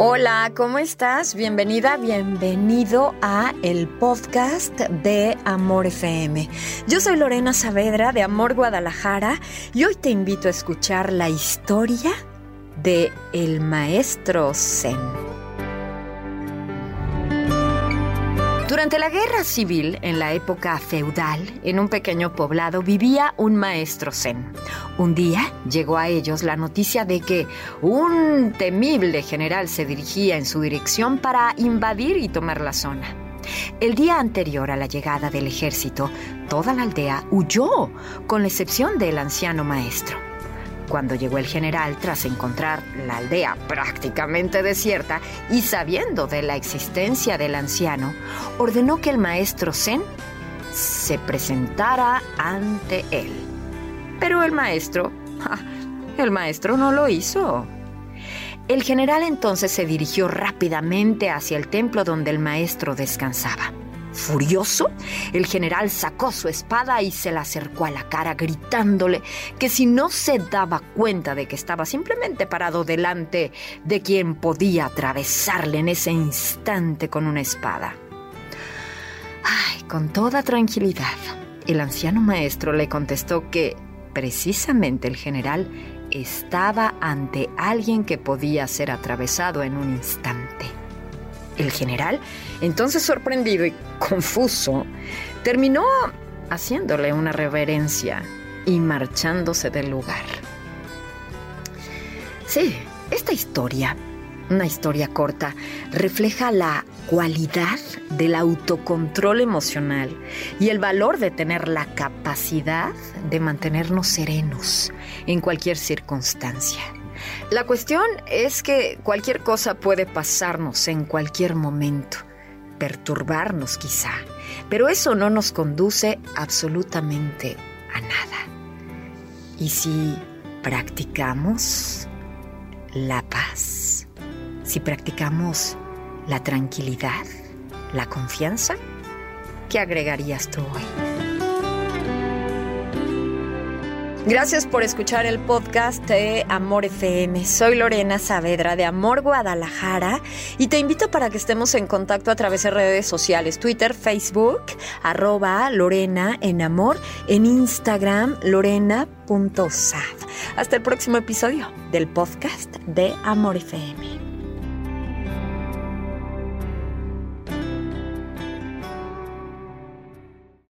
Hola, ¿cómo estás? Bienvenida, bienvenido a el podcast de Amor FM. Yo soy Lorena Saavedra de Amor Guadalajara y hoy te invito a escuchar la historia de el maestro Zen. Durante la guerra civil, en la época feudal, en un pequeño poblado vivía un maestro zen. Un día llegó a ellos la noticia de que un temible general se dirigía en su dirección para invadir y tomar la zona. El día anterior a la llegada del ejército, toda la aldea huyó, con la excepción del anciano maestro. Cuando llegó el general tras encontrar la aldea prácticamente desierta y sabiendo de la existencia del anciano, ordenó que el maestro Zen se presentara ante él. Pero el maestro, el maestro no lo hizo. El general entonces se dirigió rápidamente hacia el templo donde el maestro descansaba. Furioso, el general sacó su espada y se la acercó a la cara gritándole que si no se daba cuenta de que estaba simplemente parado delante de quien podía atravesarle en ese instante con una espada. Ay, con toda tranquilidad, el anciano maestro le contestó que precisamente el general estaba ante alguien que podía ser atravesado en un instante. El general, entonces sorprendido y confuso, terminó haciéndole una reverencia y marchándose del lugar. Sí, esta historia, una historia corta, refleja la cualidad del autocontrol emocional y el valor de tener la capacidad de mantenernos serenos en cualquier circunstancia. La cuestión es que cualquier cosa puede pasarnos en cualquier momento, perturbarnos quizá, pero eso no nos conduce absolutamente a nada. ¿Y si practicamos la paz? Si practicamos la tranquilidad, la confianza, ¿qué agregarías tú hoy? Gracias por escuchar el podcast de Amor FM. Soy Lorena Saavedra de Amor Guadalajara y te invito para que estemos en contacto a través de redes sociales, Twitter, Facebook, arroba Lorena en Amor, en Instagram, lorena.sad. Hasta el próximo episodio del podcast de Amor FM.